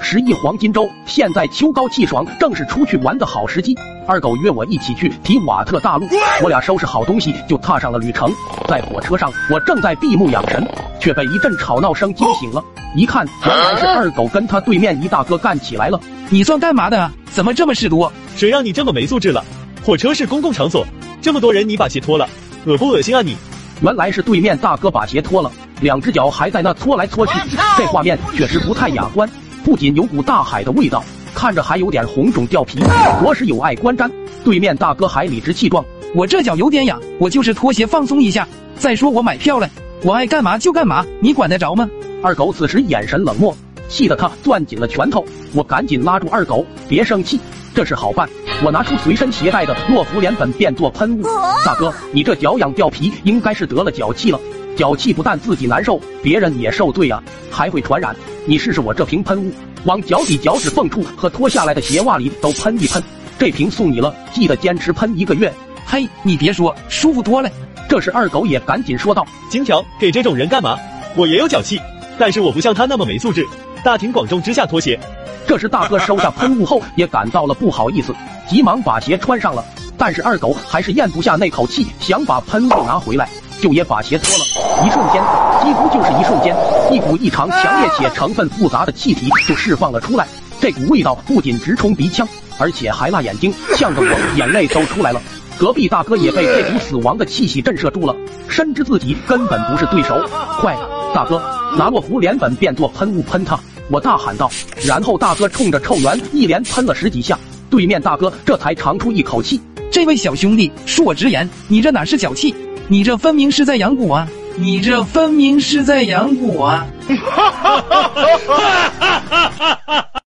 十亿黄金周，现在秋高气爽，正是出去玩的好时机。二狗约我一起去提瓦特大陆，我俩收拾好东西就踏上了旅程。在火车上，我正在闭目养神，却被一阵吵闹声惊醒了。一看，原来是二狗跟他对面一大哥干起来了。你算干嘛的啊？怎么这么事多？谁让你这么没素质了？火车是公共场所，这么多人你把鞋脱了，恶不恶心啊你？原来是对面大哥把鞋脱了，两只脚还在那搓来搓去，这画面确实不太雅观。不仅有股大海的味道，看着还有点红肿掉皮，着实有碍观瞻。对面大哥还理直气壮：“我这脚有点痒，我就是脱鞋放松一下。再说我买票了，我爱干嘛就干嘛，你管得着吗？”二狗此时眼神冷漠，气得他攥紧了拳头。我赶紧拉住二狗：“别生气，这事好办。”我拿出随身携带的诺福连苯变作喷雾。大哥，你这脚痒掉皮，应该是得了脚气了。脚气不但自己难受，别人也受罪啊，还会传染。你试试我这瓶喷雾，往脚底、脚趾缝处和脱下来的鞋袜里都喷一喷。这瓶送你了，记得坚持喷一个月。嘿，你别说，舒服多了。这时二狗也赶紧说道：“金条，给这种人干嘛？我也有脚气，但是我不像他那么没素质，大庭广众之下脱鞋。”这时大哥收下喷雾后也感到了不好意思，急忙把鞋穿上了。但是二狗还是咽不下那口气，想把喷雾拿回来。就也把鞋脱了，一瞬间，几乎就是一瞬间，一股异常强烈且成分复杂的气体就释放了出来。这股味道不仅直冲鼻腔，而且还辣眼睛，呛得我眼泪都出来了。隔壁大哥也被这股死亡的气息震慑住了，深知自己根本不是对手。快，大哥，拿洛福连粉变作喷雾喷他！我大喊道。然后大哥冲着臭源一连喷了十几下，对面大哥这才长出一口气。这位小兄弟，恕我直言，你这哪是脚气？你这分明是在养蛊啊！你这分明是在养蛊啊！